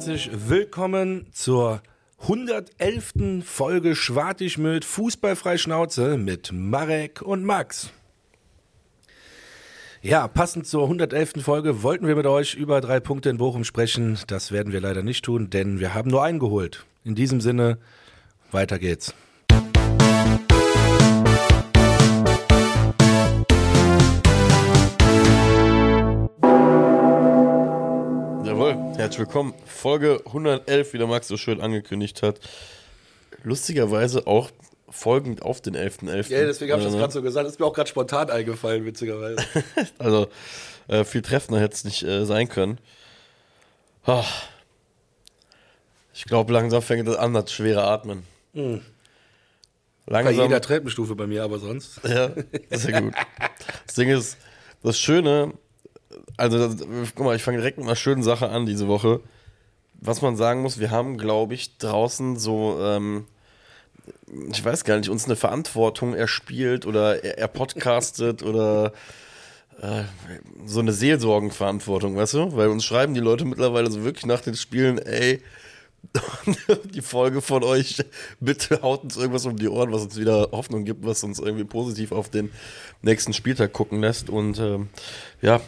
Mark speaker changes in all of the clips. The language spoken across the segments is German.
Speaker 1: herzlich willkommen zur 111. Folge Schwartig mit Fußballfrei Schnauze mit Marek und Max. Ja, passend zur 111. Folge wollten wir mit euch über drei Punkte in Bochum sprechen. Das werden wir leider nicht tun, denn wir haben nur einen geholt. In diesem Sinne, weiter geht's.
Speaker 2: Herzlich willkommen. Folge 111, wie der Max so schön angekündigt hat. Lustigerweise auch folgend auf den 11.11.
Speaker 1: Ja, deswegen habe ich das gerade so gesagt. Das ist mir auch gerade spontan eingefallen, witzigerweise.
Speaker 2: Also, äh, viel treffender hätte es nicht äh, sein können. Ah. Ich glaube, langsam fängt es an, das schwere Atmen.
Speaker 1: Hm. Bei
Speaker 2: Langsam.
Speaker 1: jeder Treppenstufe bei mir, aber sonst.
Speaker 2: Ja, sehr gut. Das Ding ist, das Schöne, also, guck mal, ich fange direkt mit einer schönen Sache an diese Woche. Was man sagen muss, wir haben, glaube ich, draußen so, ähm, ich weiß gar nicht, uns eine Verantwortung erspielt oder er, er podcastet oder äh, so eine Seelsorgenverantwortung, weißt du? Weil uns schreiben die Leute mittlerweile so wirklich nach den Spielen, ey, die Folge von euch, bitte haut uns irgendwas um die Ohren, was uns wieder Hoffnung gibt, was uns irgendwie positiv auf den nächsten Spieltag gucken lässt. Und ähm, ja,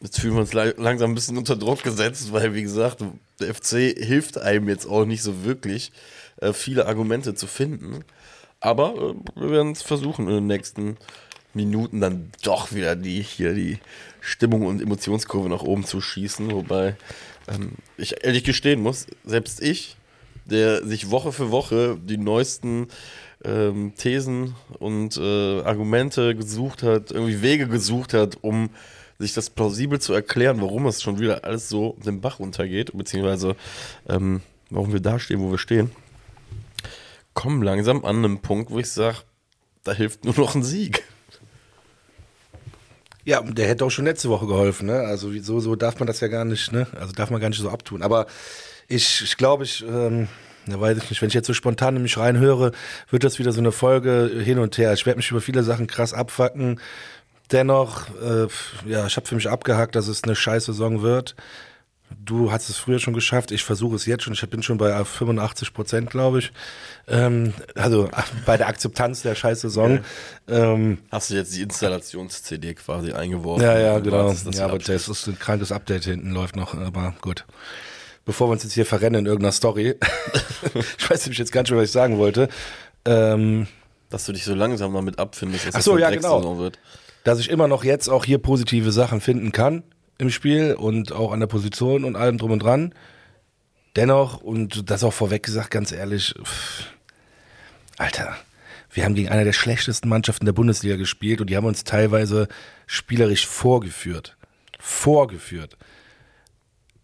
Speaker 2: jetzt fühlen wir uns la- langsam ein bisschen unter Druck gesetzt, weil, wie gesagt, der FC hilft einem jetzt auch nicht so wirklich, äh, viele Argumente zu finden. Aber äh, wir werden es versuchen in den nächsten Minuten dann doch wieder die hier die Stimmung und Emotionskurve nach oben zu schießen. Wobei ähm, ich ehrlich gestehen muss, selbst ich, der sich Woche für Woche die neuesten ähm, Thesen und äh, Argumente gesucht hat, irgendwie Wege gesucht hat, um sich das plausibel zu erklären, warum es schon wieder alles so den Bach runtergeht, beziehungsweise ähm, warum wir da stehen, wo wir stehen, kommen langsam an einen Punkt, wo ich sage, da hilft nur noch ein Sieg.
Speaker 1: Ja, der hätte auch schon letzte Woche geholfen, ne? Also so, so darf man das ja gar nicht, ne? Also darf man gar nicht so abtun. Aber ich, ich glaube, ich, ähm, da weiß ich nicht, wenn ich jetzt so spontan in mich reinhöre, wird das wieder so eine Folge hin und her. Ich werde mich über viele Sachen krass abfacken. Dennoch, äh, ja, ich habe für mich abgehakt, dass es eine scheiß Saison wird. Du hast es früher schon geschafft, ich versuche es jetzt schon. Ich bin schon bei 85 Prozent, glaube ich. Ähm, also bei der Akzeptanz der scheiß Saison. Ähm,
Speaker 2: Hast du jetzt die Installations-CD quasi eingeworfen?
Speaker 1: ja, ja, genau.
Speaker 2: dass
Speaker 1: Ja, aber das ist ein krankes Update hinten, läuft noch, aber gut. Bevor wir uns jetzt hier verrennen in irgendeiner Story, ich weiß nämlich jetzt nicht mehr, was ich sagen wollte, ähm,
Speaker 2: Dass du dich so langsam damit abfindest, dass
Speaker 1: Ach so,
Speaker 2: das
Speaker 1: ja,
Speaker 2: eine
Speaker 1: genau.
Speaker 2: Drecksaison wird.
Speaker 1: Dass ich immer noch jetzt auch hier positive Sachen finden kann im Spiel und auch an der Position und allem drum und dran. Dennoch, und das auch vorweg gesagt, ganz ehrlich, pff, Alter, wir haben gegen eine der schlechtesten Mannschaften der Bundesliga gespielt und die haben uns teilweise spielerisch vorgeführt. Vorgeführt.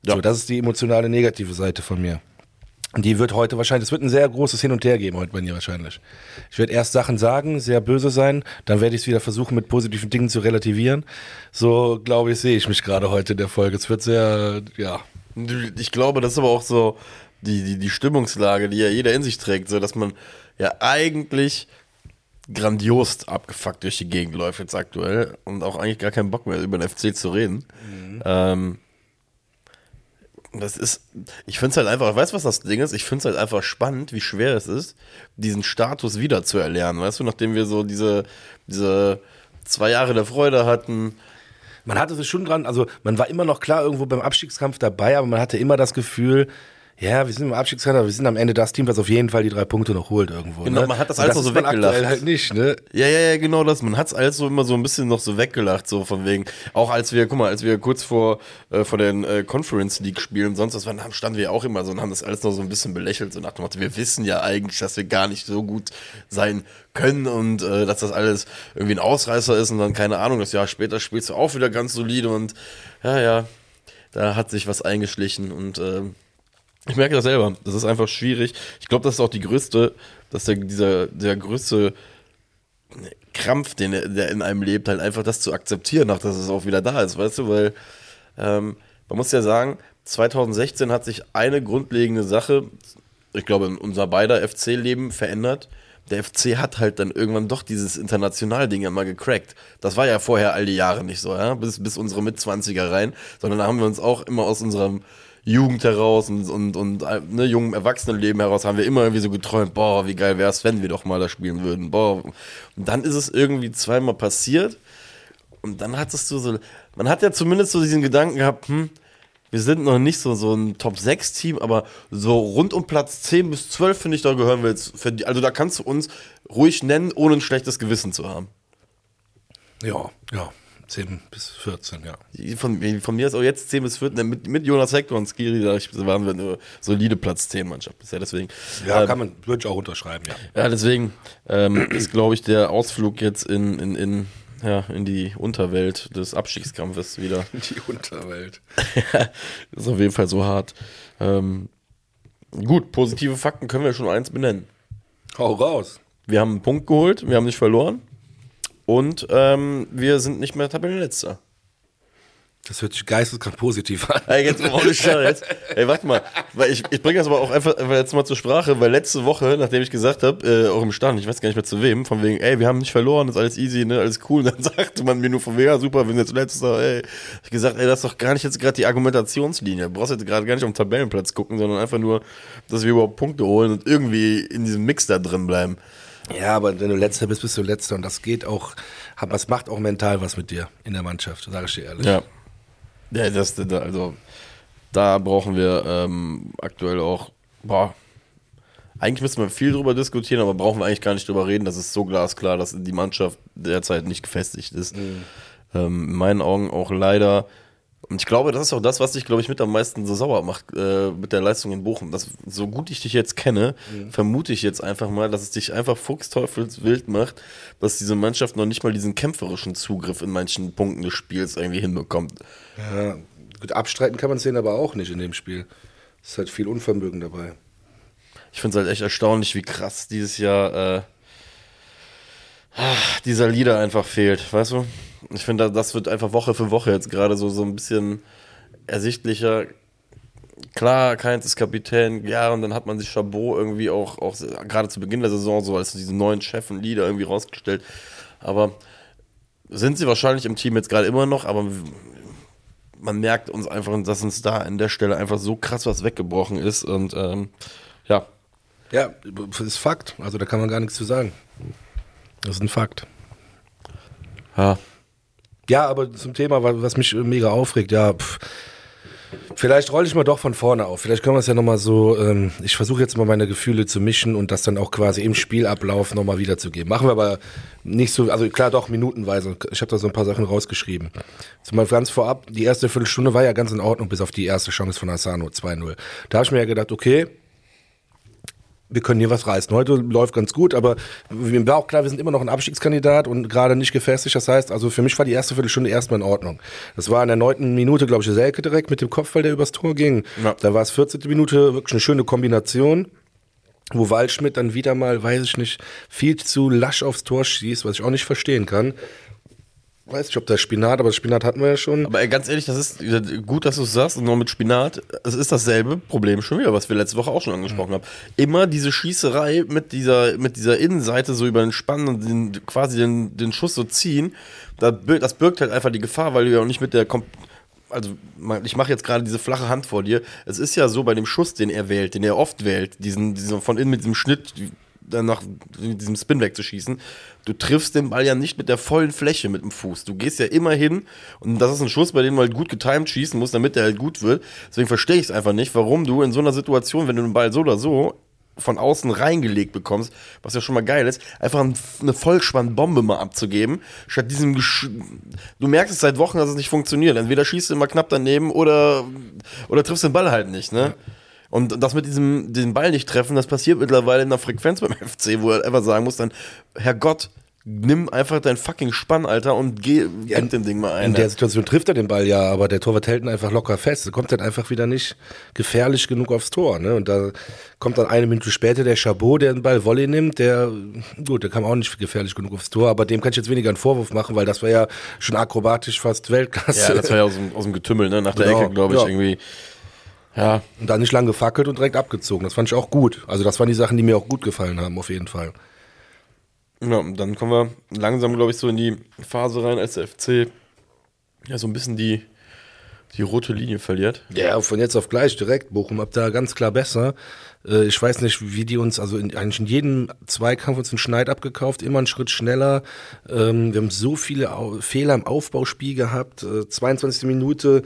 Speaker 2: Ja.
Speaker 1: So, das ist die emotionale negative Seite von mir. Die wird heute wahrscheinlich, es wird ein sehr großes Hin und Her geben heute bei mir wahrscheinlich. Ich werde erst Sachen sagen, sehr böse sein, dann werde ich es wieder versuchen, mit positiven Dingen zu relativieren. So, glaube ich, sehe ich mich gerade heute in der Folge. Es wird sehr, ja.
Speaker 2: Ich glaube, das ist aber auch so die, die, die Stimmungslage, die ja jeder in sich trägt, so dass man ja eigentlich grandios abgefuckt durch die Gegend läuft jetzt aktuell und auch eigentlich gar keinen Bock mehr über den FC zu reden. Ähm, das ist, ich finde es halt einfach, weißt du, was das Ding ist? Ich finde es halt einfach spannend, wie schwer es ist, diesen Status wieder zu erlernen, weißt du, nachdem wir so diese, diese zwei Jahre der Freude hatten,
Speaker 1: Man hatte sich schon dran, also man war immer noch klar irgendwo beim Abstiegskampf dabei, aber man hatte immer das Gefühl, ja, wir sind im Abstiegskampf, aber wir sind am Ende das Team, was auf jeden Fall die drei Punkte noch holt irgendwo.
Speaker 2: Genau,
Speaker 1: ne?
Speaker 2: man hat das alles noch so weggelacht.
Speaker 1: halt nicht, ne?
Speaker 2: Ja, ja, ja, genau das. Man hat's alles so immer so ein bisschen noch so weggelacht, so von wegen. Auch als wir, guck mal, als wir kurz vor, äh, vor den äh, Conference League Spielen und sonst was waren, standen wir auch immer so und haben das alles noch so ein bisschen belächelt, so nach dem Motto, wir wissen ja eigentlich, dass wir gar nicht so gut sein können und äh, dass das alles irgendwie ein Ausreißer ist und dann keine Ahnung, das Jahr später spielst du auch wieder ganz solide und ja, ja, da hat sich was eingeschlichen und ähm, ich merke das selber. Das ist einfach schwierig. Ich glaube, das ist auch die größte, dass der, dieser, der größte Krampf, den er- der in einem lebt, halt einfach das zu akzeptieren, auch dass es auch wieder da ist, weißt du, weil ähm, man muss ja sagen, 2016 hat sich eine grundlegende Sache, ich glaube, in unser beider FC-Leben verändert. Der FC hat halt dann irgendwann doch dieses International-Ding mal gecrackt. Das war ja vorher all die Jahre nicht so, ja, bis, bis unsere Mitzwanziger rein, sondern da haben wir uns auch immer aus unserem Jugend heraus und, und, und ne, jungen Erwachsenenleben heraus haben wir immer irgendwie so geträumt, boah, wie geil wäre es, wenn wir doch mal da spielen würden. Boah. Und dann ist es irgendwie zweimal passiert. Und dann hattest du so, man hat ja zumindest so diesen Gedanken gehabt, hm, wir sind noch nicht so, so ein Top-6-Team, aber so rund um Platz 10 bis 12, finde ich, da gehören wir jetzt. Die, also da kannst du uns ruhig nennen, ohne ein schlechtes Gewissen zu haben.
Speaker 1: Ja, ja. 10 bis 14, ja.
Speaker 2: Von, von mir ist auch jetzt 10 bis 14, mit, mit Jonas Hector und Skiri, da waren wir eine solide Platz 10 Mannschaft bisher, deswegen.
Speaker 1: Ja, ähm, kann man, würde ich auch unterschreiben, ja.
Speaker 2: Ja, deswegen ähm, ist, glaube ich, der Ausflug jetzt in, in, in ja, in die Unterwelt des Abstiegskampfes wieder.
Speaker 1: Die Unterwelt.
Speaker 2: ist auf jeden Fall so hart. Ähm, gut, positive Fakten können wir schon eins benennen.
Speaker 1: Hau raus.
Speaker 2: Wir haben einen Punkt geholt, wir haben nicht verloren. Und ähm, wir sind nicht mehr Tabellenletzter.
Speaker 1: Das hört sich geisteskrank positiv an.
Speaker 2: Ey, jetzt ohne Scheiß. Ey, warte mal. Weil ich, ich bringe das aber auch einfach, einfach jetzt mal zur Sprache, weil letzte Woche, nachdem ich gesagt habe, äh, auch im Stand, ich weiß gar nicht mehr zu wem, von wegen, ey, wir haben nicht verloren, ist alles easy, ne, alles cool. Und dann sagte man mir nur von wegen, ja, super, wir sind jetzt letzter, ey. Ich gesagt, ey, das ist doch gar nicht jetzt gerade die Argumentationslinie. Du brauchst jetzt gerade gar nicht auf den Tabellenplatz gucken, sondern einfach nur, dass wir überhaupt Punkte holen und irgendwie in diesem Mix da drin bleiben.
Speaker 1: Ja, aber wenn du letzter bist, bist du letzter und das geht auch, das macht auch mental was mit dir in der Mannschaft, sage ich dir ehrlich.
Speaker 2: Ja. Ja, das, also da brauchen wir ähm, aktuell auch, boah, eigentlich müssen wir viel drüber diskutieren, aber brauchen wir eigentlich gar nicht drüber reden. Das ist so glasklar, dass die Mannschaft derzeit nicht gefestigt ist. Mhm. Ähm, in meinen Augen auch leider. Und ich glaube, das ist auch das, was dich, glaube ich, mit am meisten so sauer macht äh, mit der Leistung in Bochum. Das, so gut ich dich jetzt kenne, mhm. vermute ich jetzt einfach mal, dass es dich einfach fuchsteufelswild macht, dass diese Mannschaft noch nicht mal diesen kämpferischen Zugriff in manchen Punkten des Spiels irgendwie hinbekommt.
Speaker 1: Ja, gut, abstreiten kann man es denen aber auch nicht in dem Spiel. Es ist halt viel Unvermögen dabei.
Speaker 2: Ich finde es halt echt erstaunlich, wie krass dieses Jahr äh, dieser Leader einfach fehlt, weißt du? Ich finde, das wird einfach Woche für Woche jetzt gerade so, so ein bisschen ersichtlicher. Klar, Keins ist Kapitän, ja, und dann hat man sich Chabot irgendwie auch, auch gerade zu Beginn der Saison so als diesen neuen Chef und Leader irgendwie rausgestellt. Aber sind sie wahrscheinlich im Team jetzt gerade immer noch, aber man merkt uns einfach, dass uns da an der Stelle einfach so krass was weggebrochen ist und ähm, ja.
Speaker 1: Ja, ist Fakt. Also da kann man gar nichts zu sagen. Das ist ein Fakt. Ja. Ja, aber zum Thema, was mich mega aufregt, ja, pff, Vielleicht rolle ich mal doch von vorne auf. Vielleicht können wir es ja nochmal so, ähm, ich versuche jetzt mal meine Gefühle zu mischen und das dann auch quasi im Spielablauf nochmal wiederzugeben. Machen wir aber nicht so, also klar doch minutenweise. Ich habe da so ein paar Sachen rausgeschrieben. Zumal ganz vorab, die erste Viertelstunde war ja ganz in Ordnung, bis auf die erste Chance von Asano 2-0. Da habe ich mir ja gedacht, okay, wir können hier was reißen. Heute läuft ganz gut, aber mir war auch klar, wir sind immer noch ein Abstiegskandidat und gerade nicht gefestigt. Das heißt, also für mich war die erste Viertelstunde erstmal in Ordnung. Das war in der neunten Minute, glaube ich, Selke direkt mit dem Kopfball, der übers Tor ging. Ja. Da war es 14. Minute, wirklich eine schöne Kombination wo Waldschmidt dann wieder mal, weiß ich nicht, viel zu lasch aufs Tor schießt, was ich auch nicht verstehen kann weiß nicht, ob das Spinat, aber Spinat hatten wir ja schon.
Speaker 2: Aber ganz ehrlich, das ist gut, dass du es sagst. Und noch mit Spinat, es ist dasselbe Problem schon wieder, was wir letzte Woche auch schon angesprochen mhm. haben. Immer diese Schießerei mit dieser, mit dieser Innenseite so über den Spann und den, quasi den, den Schuss so ziehen. Das birgt halt einfach die Gefahr, weil du ja auch nicht mit der also ich mache jetzt gerade diese flache Hand vor dir. Es ist ja so bei dem Schuss, den er wählt, den er oft wählt, diesen, diesen von innen mit diesem Schnitt, dann nach diesem Spin wegzuschießen. Du triffst den Ball ja nicht mit der vollen Fläche mit dem Fuß. Du gehst ja immer hin und das ist ein Schuss, bei dem du halt gut getimed schießen musst, damit der halt gut wird. Deswegen verstehe ich es einfach nicht, warum du in so einer Situation, wenn du den Ball so oder so von außen reingelegt bekommst, was ja schon mal geil ist, einfach eine Vollspannbombe mal abzugeben, statt diesem Gesch Du merkst es seit Wochen, dass es nicht funktioniert. Entweder schießt du immer knapp daneben oder, oder triffst den Ball halt nicht, ne? Ja. Und das mit diesem den Ball nicht treffen, das passiert mittlerweile in der Frequenz beim FC, wo er einfach sagen muss, dann, Herrgott, nimm einfach dein fucking Spann, Alter, und geh, ja, gib dem Ding mal ein.
Speaker 1: In der Situation trifft er den Ball ja, aber der Torwart hält ihn einfach locker fest. Er kommt dann einfach wieder nicht gefährlich genug aufs Tor, ne? Und da kommt dann eine Minute später der Chabot, der den Ball Volley nimmt, der, gut, der kam auch nicht gefährlich genug aufs Tor, aber dem kann ich jetzt weniger einen Vorwurf machen, weil das war ja schon akrobatisch fast Weltklasse.
Speaker 2: Ja, das war ja aus dem, aus dem Getümmel, ne? Nach der genau, Ecke, glaube ich, ja. irgendwie.
Speaker 1: Ja. Und dann nicht lang gefackelt und direkt abgezogen. Das fand ich auch gut. Also das waren die Sachen, die mir auch gut gefallen haben, auf jeden Fall.
Speaker 2: Ja, dann kommen wir langsam, glaube ich, so in die Phase rein, als der FC ja so ein bisschen die, die rote Linie verliert.
Speaker 1: Ja, von jetzt auf gleich direkt. Bochum ab da ganz klar besser. Äh, ich weiß nicht, wie die uns, also in, eigentlich in jedem Zweikampf uns einen Schneid abgekauft, immer einen Schritt schneller. Ähm, wir haben so viele Fehler im Aufbauspiel gehabt. Äh, 22. Minute,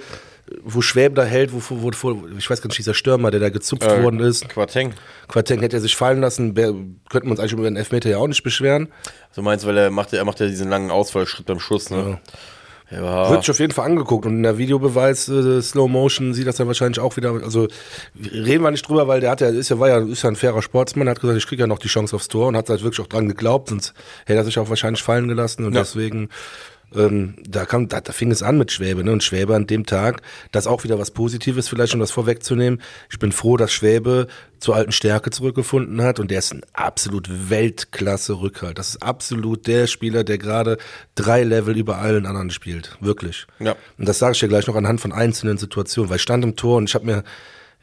Speaker 1: wo Schwäbe da hält, wo, wo, wo, ich weiß gar nicht, dieser Stürmer, der da gezupft
Speaker 2: Äh,
Speaker 1: worden ist.
Speaker 2: Quateng.
Speaker 1: Quateng hätte er sich fallen lassen, könnten wir uns eigentlich über den Elfmeter ja auch nicht beschweren.
Speaker 2: Du meinst, weil er macht, er macht ja diesen langen Ausfallschritt beim Schuss, ne? Ja.
Speaker 1: Wird sich auf jeden Fall angeguckt und in der Videobeweis äh, Slow Motion sieht das dann wahrscheinlich auch wieder. Also reden wir nicht drüber, weil der hat ja ist ja war ja ist ja ein fairer Sportsmann, hat gesagt, ich kriege ja noch die Chance aufs Tor und hat halt wirklich auch dran geglaubt, sonst hätte er sich auch wahrscheinlich fallen gelassen und
Speaker 2: Ja.
Speaker 1: deswegen ähm, da kam, da, da fing es an mit Schwäbe, ne? Und Schwäbe an dem Tag, das auch wieder was Positives, vielleicht um das vorwegzunehmen. Ich bin froh, dass Schwäbe zur alten Stärke zurückgefunden hat und der ist ein absolut Weltklasse-Rückhalt. Das ist absolut der Spieler, der gerade drei Level über allen anderen spielt. Wirklich.
Speaker 2: Ja.
Speaker 1: Und das sage ich dir gleich noch anhand von einzelnen Situationen, weil ich stand im Tor und ich habe mir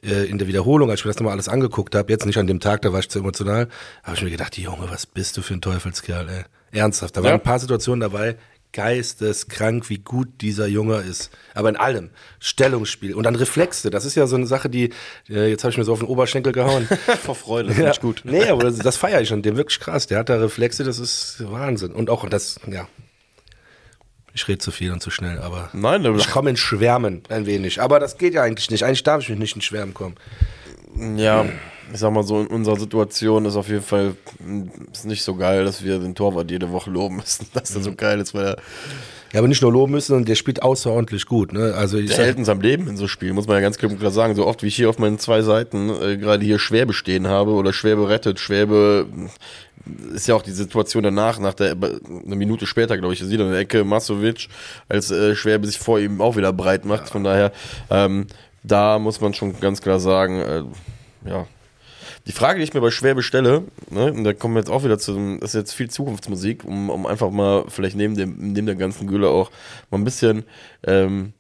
Speaker 1: äh, in der Wiederholung, als ich mir das nochmal alles angeguckt habe, jetzt nicht an dem Tag, da war ich zu emotional, habe ich mir gedacht, Junge, was bist du für ein Teufelskerl, ey. Ernsthaft. Da waren
Speaker 2: Ja.
Speaker 1: ein paar Situationen dabei, geisteskrank, wie gut dieser Junge ist. Aber in allem. Stellungsspiel und dann Reflexe. Das ist ja so eine Sache, die, äh, jetzt habe ich mir so auf den Oberschenkel gehauen.
Speaker 2: Vor Freude, finde ich gut.
Speaker 1: Nee, aber das, das feiere ich schon. Dem wirklich krass. Der hat da Reflexe, das ist Wahnsinn. Und auch das, ja. Ich rede zu viel und zu schnell, aber
Speaker 2: Nein,
Speaker 1: ich komme in Schwärmen ein wenig. Aber das geht ja eigentlich nicht. Eigentlich darf ich mich nicht in Schwärmen kommen.
Speaker 2: Ja, ich sag mal so, in unserer Situation ist auf jeden Fall mh, ist nicht so geil, dass wir den Torwart jede Woche loben müssen, dass er so geil ist, weil er,
Speaker 1: Ja, aber nicht nur loben müssen, sondern der spielt außerordentlich gut. Ne? Also ich
Speaker 2: hält uns am Leben in so Spielen, muss man ja ganz klar sagen. So oft wie ich hier auf meinen zwei Seiten äh, gerade hier Schwäbe stehen habe oder Schwäbe rettet, Schwäbe ist ja auch die Situation danach, nach der eine Minute später, glaube ich, sieht er in der Ecke Masovic, als äh, Schwäbe sich vor ihm auch wieder breit macht. Von daher, ähm, da muss man schon ganz klar sagen, äh, ja, die Frage, die ich mir bei Schwäbe stelle, ne, und da kommen wir jetzt auch wieder zu, das ist jetzt viel Zukunftsmusik, um, um einfach mal vielleicht neben, dem, neben der ganzen Gülle auch mal ein bisschen ähm,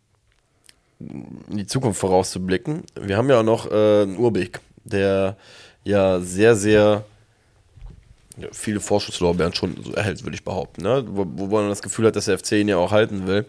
Speaker 2: in die Zukunft vorauszublicken. Wir haben ja auch noch äh, einen Urbeck, der ja sehr, sehr viele Vorschusslorbeeren schon erhält, würde ich behaupten. Ne? Wo, wo man das Gefühl hat, dass der FC ihn ja auch halten will.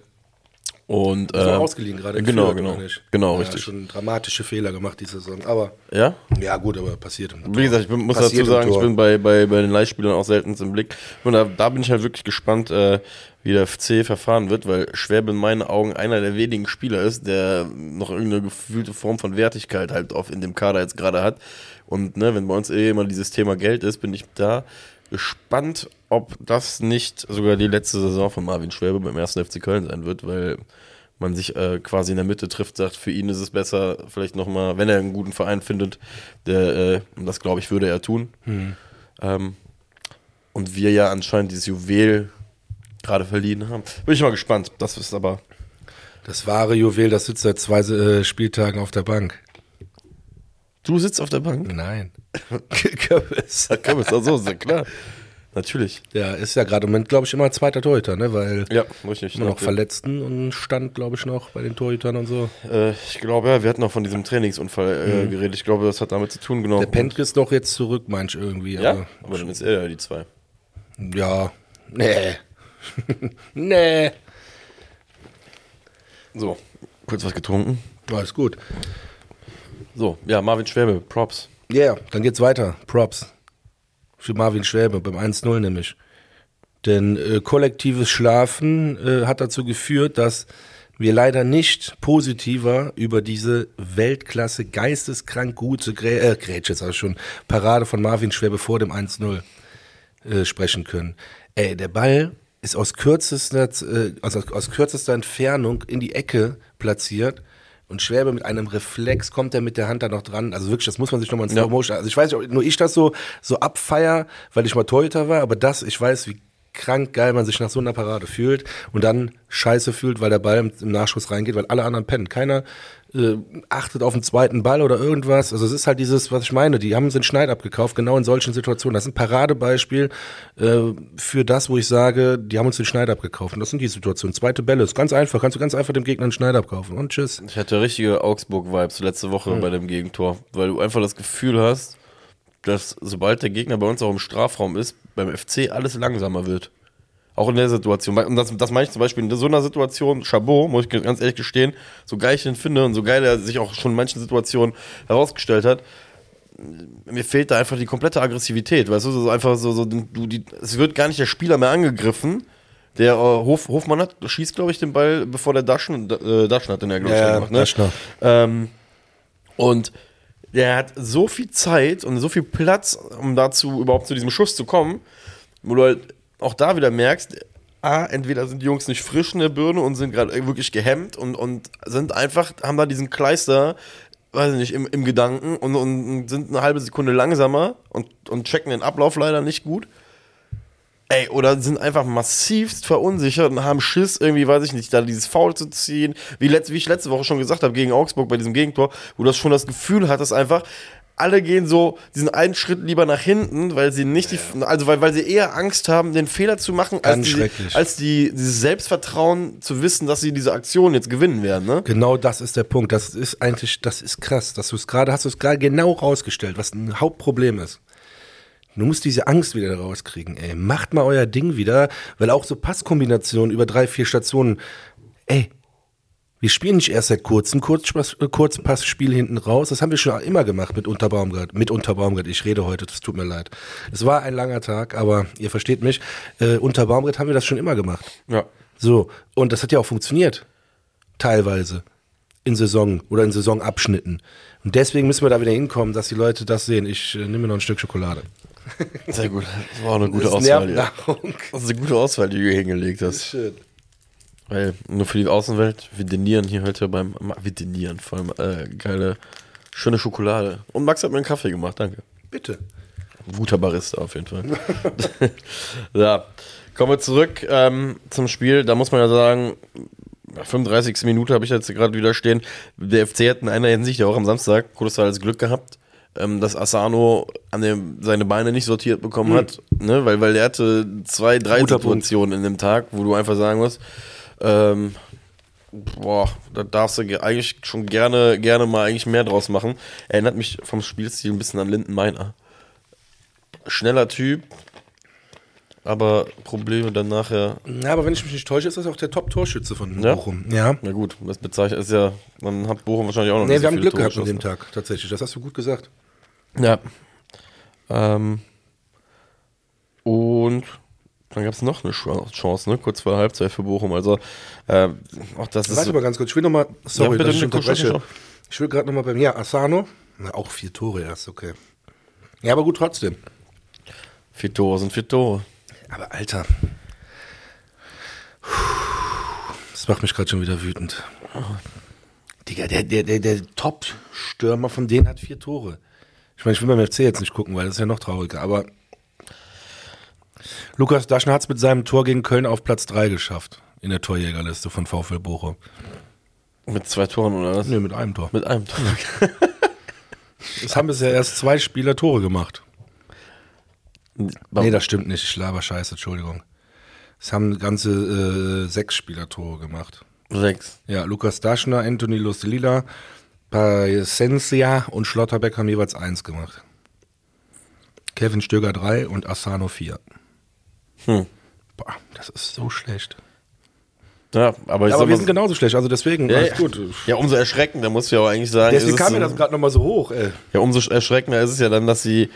Speaker 2: Und, äh,
Speaker 1: ausgeliehen gerade.
Speaker 2: Genau,
Speaker 1: Fürth,
Speaker 2: genau. Genau,
Speaker 1: ja,
Speaker 2: richtig.
Speaker 1: schon dramatische Fehler gemacht diese Saison. Aber
Speaker 2: Ja?
Speaker 1: ja, gut, aber passiert. im
Speaker 2: Wie gesagt, ich bin, muss
Speaker 1: Passiert
Speaker 2: dazu sagen, ich bin bei, bei, bei den Leihspielern auch selten im Blick. Und da, da bin ich halt wirklich gespannt, äh, wie der FC verfahren wird, weil Schwäbe in meinen Augen einer der wenigen Spieler ist, der noch irgendeine gefühlte Form von Wertigkeit halt auf in dem Kader jetzt gerade hat. Und ne, wenn bei uns eh immer dieses Thema Geld ist, bin ich da gespannt, ob das nicht sogar die letzte Saison von Marvin Schwäbe beim ersten FC Köln sein wird, weil man sich äh, quasi in der Mitte trifft, sagt, für ihn ist es besser, vielleicht nochmal, wenn er einen guten Verein findet, der, äh, und das glaube ich, würde er tun. Ähm, und wir ja anscheinend dieses Juwel gerade verliehen haben. Bin ich mal gespannt. Das ist aber.
Speaker 1: Das wahre Juwel, das sitzt seit zwei äh, Spieltagen auf der Bank.
Speaker 2: Du sitzt auf der Bank?
Speaker 1: Nein. Kürbis.
Speaker 2: Da kann man es so, ist ja klar. Natürlich.
Speaker 1: Ja, ist ja gerade im Moment, glaube ich, immer zweiter Torhüter, ne? Weil
Speaker 2: Ja, richtig.
Speaker 1: immer noch Verletzten und stand, glaube ich, noch bei den Torhütern und so.
Speaker 2: Äh, ich glaube, ja, wir hatten noch von diesem Trainingsunfall äh, geredet. Ich glaube, das hat damit zu tun, genau.
Speaker 1: Der Pentke ist doch jetzt zurück, meinst irgendwie.
Speaker 2: Ja,
Speaker 1: aber-
Speaker 2: aber dann ist er ja die zwei.
Speaker 1: Ja. Nee. nee.
Speaker 2: So, kurz was getrunken.
Speaker 1: Alles gut.
Speaker 2: So, ja, Marvin Schwäbe, Props.
Speaker 1: Ja, yeah, dann geht's weiter. Props. Für Marvin Schwäbe beim 1-0 nämlich. Denn äh, kollektives Schlafen äh, hat dazu geführt, dass wir leider nicht positiver über diese Weltklasse geisteskrank gute Grä äh, Grätsche, sag schon, Parade von Marvin Schwäbe vor dem 1-0 äh, sprechen können. Ey, der Ball ist aus kürzester, äh, aus, aus kürzester Entfernung in die Ecke platziert und Schwäbe mit einem Reflex kommt er mit der Hand da noch dran. Also wirklich, das muss man sich nochmal in
Speaker 2: Ja.
Speaker 1: Slow Motion. Also ich weiß nicht, ob nur ich das so, so abfeier, weil ich mal Torhüter war, aber das, ich weiß, wie krank geil man sich nach so einer Parade fühlt und dann scheiße fühlt, weil der Ball im, im Nachschuss reingeht, weil alle anderen pennen. Keiner äh, achtet auf den zweiten Ball oder irgendwas. Also es ist halt dieses, was ich meine, die haben den Schneid abgekauft, genau in solchen Situationen. Das ist ein Paradebeispiel äh, für das, wo ich sage, die haben uns den Schneid abgekauft. Und das sind die Situationen. Zweite Bälle, ist ganz einfach. Kannst du ganz einfach dem Gegner einen Schneid abkaufen. Und tschüss.
Speaker 2: Ich hatte richtige Augsburg-Vibes letzte Woche bei dem Gegentor, weil du einfach das Gefühl hast, dass sobald der Gegner bei uns auch im Strafraum ist, beim FC alles langsamer wird. Auch in der Situation. Und das, das meine ich zum Beispiel in so einer Situation, Chabot, muss ich ganz ehrlich gestehen, so geil ich den finde und so geil er sich auch schon in manchen Situationen herausgestellt hat, mir fehlt da einfach die komplette Aggressivität, weißt du, so einfach so, so du, die, es wird gar nicht der Spieler mehr angegriffen. Der äh, Hof, Hofmann hat, schießt, glaube ich, den Ball, bevor der Daschen, äh, Daschen hat den ja, glaube ich,
Speaker 1: Ja,
Speaker 2: gemacht, ne?
Speaker 1: Daschner.
Speaker 2: Ähm, und der hat so viel Zeit und so viel Platz, um dazu überhaupt zu diesem Schuss zu kommen, wo du halt auch da wieder merkst, A, entweder sind die Jungs nicht frisch in der Birne und sind gerade wirklich gehemmt und, und sind einfach, haben da diesen Kleister, weiß ich nicht, im, im Gedanken und, und sind eine halbe Sekunde langsamer und, und checken den Ablauf leider nicht gut. Ey, oder sind einfach massivst verunsichert und haben Schiss, irgendwie, weiß ich nicht, da dieses Foul zu ziehen. Wie, letzt, wie ich letzte Woche schon gesagt habe, gegen Augsburg bei diesem Gegentor, wo du das schon das Gefühl hattest, einfach, alle gehen so diesen einen Schritt lieber nach hinten, weil sie nicht die, also weil, weil sie eher Angst haben, den Fehler zu machen, als, die, als die, dieses Selbstvertrauen zu wissen, dass sie diese Aktion jetzt gewinnen werden, ne?
Speaker 1: Genau das ist der Punkt. Das ist eigentlich, das ist krass, dass du es gerade, hast du es gerade genau rausgestellt, was ein Hauptproblem ist. Du musst diese Angst wieder rauskriegen, ey. Macht mal euer Ding wieder, weil auch so Passkombinationen über drei, vier Stationen, ey, wir spielen nicht erst seit kurzem Kurzpass, äh, Kurzpassspiel hinten raus. Das haben wir schon immer gemacht mit Unterbaumgart. Mit Unterbaumgart. Ich rede heute, das tut mir leid. Es war ein langer Tag, aber ihr versteht mich. Äh, unter Baumgart haben wir das schon immer gemacht.
Speaker 2: Ja.
Speaker 1: So, und das hat ja auch funktioniert. Teilweise. In Saison oder in Saisonabschnitten. Und deswegen müssen wir da wieder hinkommen, dass die Leute das sehen. Ich äh, nehme mir noch ein Stück Schokolade.
Speaker 2: Sehr gut. Das war auch eine gute Auswahl. Ja. Das ist eine gute Auswahl, die du hier hingelegt hast.
Speaker 1: Schön.
Speaker 2: Weil nur für die Außenwelt, wir denieren hier heute beim, wir denieren vor allem äh, geile, schöne Schokolade. Und Max hat mir einen Kaffee gemacht, danke.
Speaker 1: Bitte.
Speaker 2: Guter Barista auf jeden Fall. ja, kommen wir zurück ähm, zum Spiel. Da muss man ja sagen, 35. Minute habe ich jetzt gerade wieder stehen. Der FC hat in einer Hinsicht ja auch am Samstag kolossales Glück gehabt, ähm, dass Asano an dem, seine Beine nicht sortiert bekommen hat, ne? weil, weil er hatte zwei, drei
Speaker 1: Guter
Speaker 2: Situationen in dem Tag, wo du einfach sagen musst, ähm, boah, da darfst du ge- eigentlich schon gerne, gerne mal eigentlich mehr draus machen. Erinnert mich vom Spielstil ein bisschen an Linden Meiner. Schneller Typ, aber Probleme dann nachher.
Speaker 1: Ja, aber wenn ich mich nicht täusche, ist das auch der Top-Torschütze von
Speaker 2: Ja?
Speaker 1: Bochum. Ja.
Speaker 2: Na gut, das bezeichnet ist ja, dann hat Bochum wahrscheinlich auch noch
Speaker 1: Nee,
Speaker 2: nicht
Speaker 1: wir
Speaker 2: so
Speaker 1: haben Glück gehabt an dem. Tag, tatsächlich. Das hast du gut gesagt.
Speaker 2: Ja. Ähm, und dann gab es noch eine Chance, ne? Kurz vor der Halbzeit für Bochum. Also, äh, auch das ist.
Speaker 1: Warte mal ganz kurz. Ich will nochmal, sorry,
Speaker 2: Ja, bitte,
Speaker 1: dass ich unterbreche. Ich will gerade nochmal beim, ja, Asano. Na, auch vier Tore erst, okay. Ja, aber gut trotzdem.
Speaker 2: Vier Tore sind vier Tore.
Speaker 1: Aber Alter. Das macht mich gerade schon wieder wütend. Digga, der, der, der, der Top-Stürmer von denen hat vier Tore. Ich meine, ich will beim FC jetzt nicht gucken, weil das ist ja noch trauriger, aber Lukas Daschner hat es mit seinem Tor gegen Köln auf Platz 3 geschafft. In der Torjägerliste von VfL Bochum.
Speaker 2: Mit zwei Toren oder was?
Speaker 1: Nee, mit einem Tor.
Speaker 2: Mit einem Tor.
Speaker 1: Es haben bisher erst zwei Spieler Tore gemacht. Nee, das stimmt nicht. Ich laber Scheiße, Entschuldigung. Es haben ganze äh, sechs Spieler Tore gemacht.
Speaker 2: Sechs.
Speaker 1: Ja, Lukas Daschner, Anthony Lustelila, Pasensia und Schlotterbeck haben jeweils eins gemacht. Kevin Stöger drei und Asano vier.
Speaker 2: Hm.
Speaker 1: Boah, das ist so schlecht.
Speaker 2: Ja, aber, ich
Speaker 1: Aber
Speaker 2: sag
Speaker 1: wir sind
Speaker 2: so-
Speaker 1: genauso schlecht, also deswegen,
Speaker 2: ja, ja.
Speaker 1: gut.
Speaker 2: Ja, umso erschreckender muss ja auch eigentlich sagen.
Speaker 1: Deswegen kam mir das gerade nochmal so hoch, ey.
Speaker 2: Ja, umso erschreckender ist es ja dann, dass sie,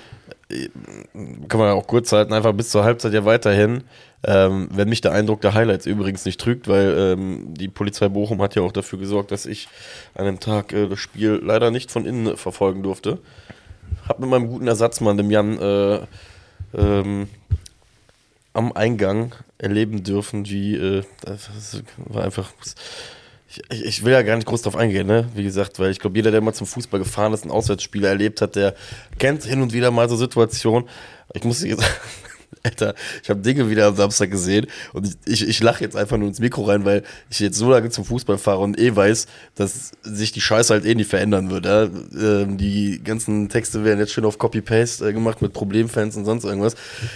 Speaker 2: kann man ja auch kurz halten, einfach bis zur Halbzeit ja weiterhin, ähm, wenn mich der Eindruck der Highlights übrigens nicht trügt, weil ähm, die Polizei Bochum hat ja auch dafür gesorgt, dass ich an dem Tag äh, das Spiel leider nicht von innen verfolgen durfte. Hab mit meinem guten Ersatzmann, dem Jan, äh, ähm, am Eingang erleben dürfen, wie äh, das war einfach. Ich, ich- will ja gar nicht groß drauf eingehen, ne? Wie gesagt, weil ich glaube, jeder, der mal zum Fußball gefahren ist, ein Auswärtsspiel erlebt hat, der kennt hin und wieder mal so Situationen. Ich muss sagen, Alter, ich habe Dinge wieder am Samstag gesehen und ich, ich, ich lache jetzt einfach nur ins Mikro rein, weil ich jetzt so lange zum Fußball fahre und eh weiß, dass sich die Scheiße halt eh nicht verändern wird. Ja? Ähm, die ganzen Texte werden jetzt schön auf Copy-Paste äh, gemacht mit Problemfans und sonst irgendwas.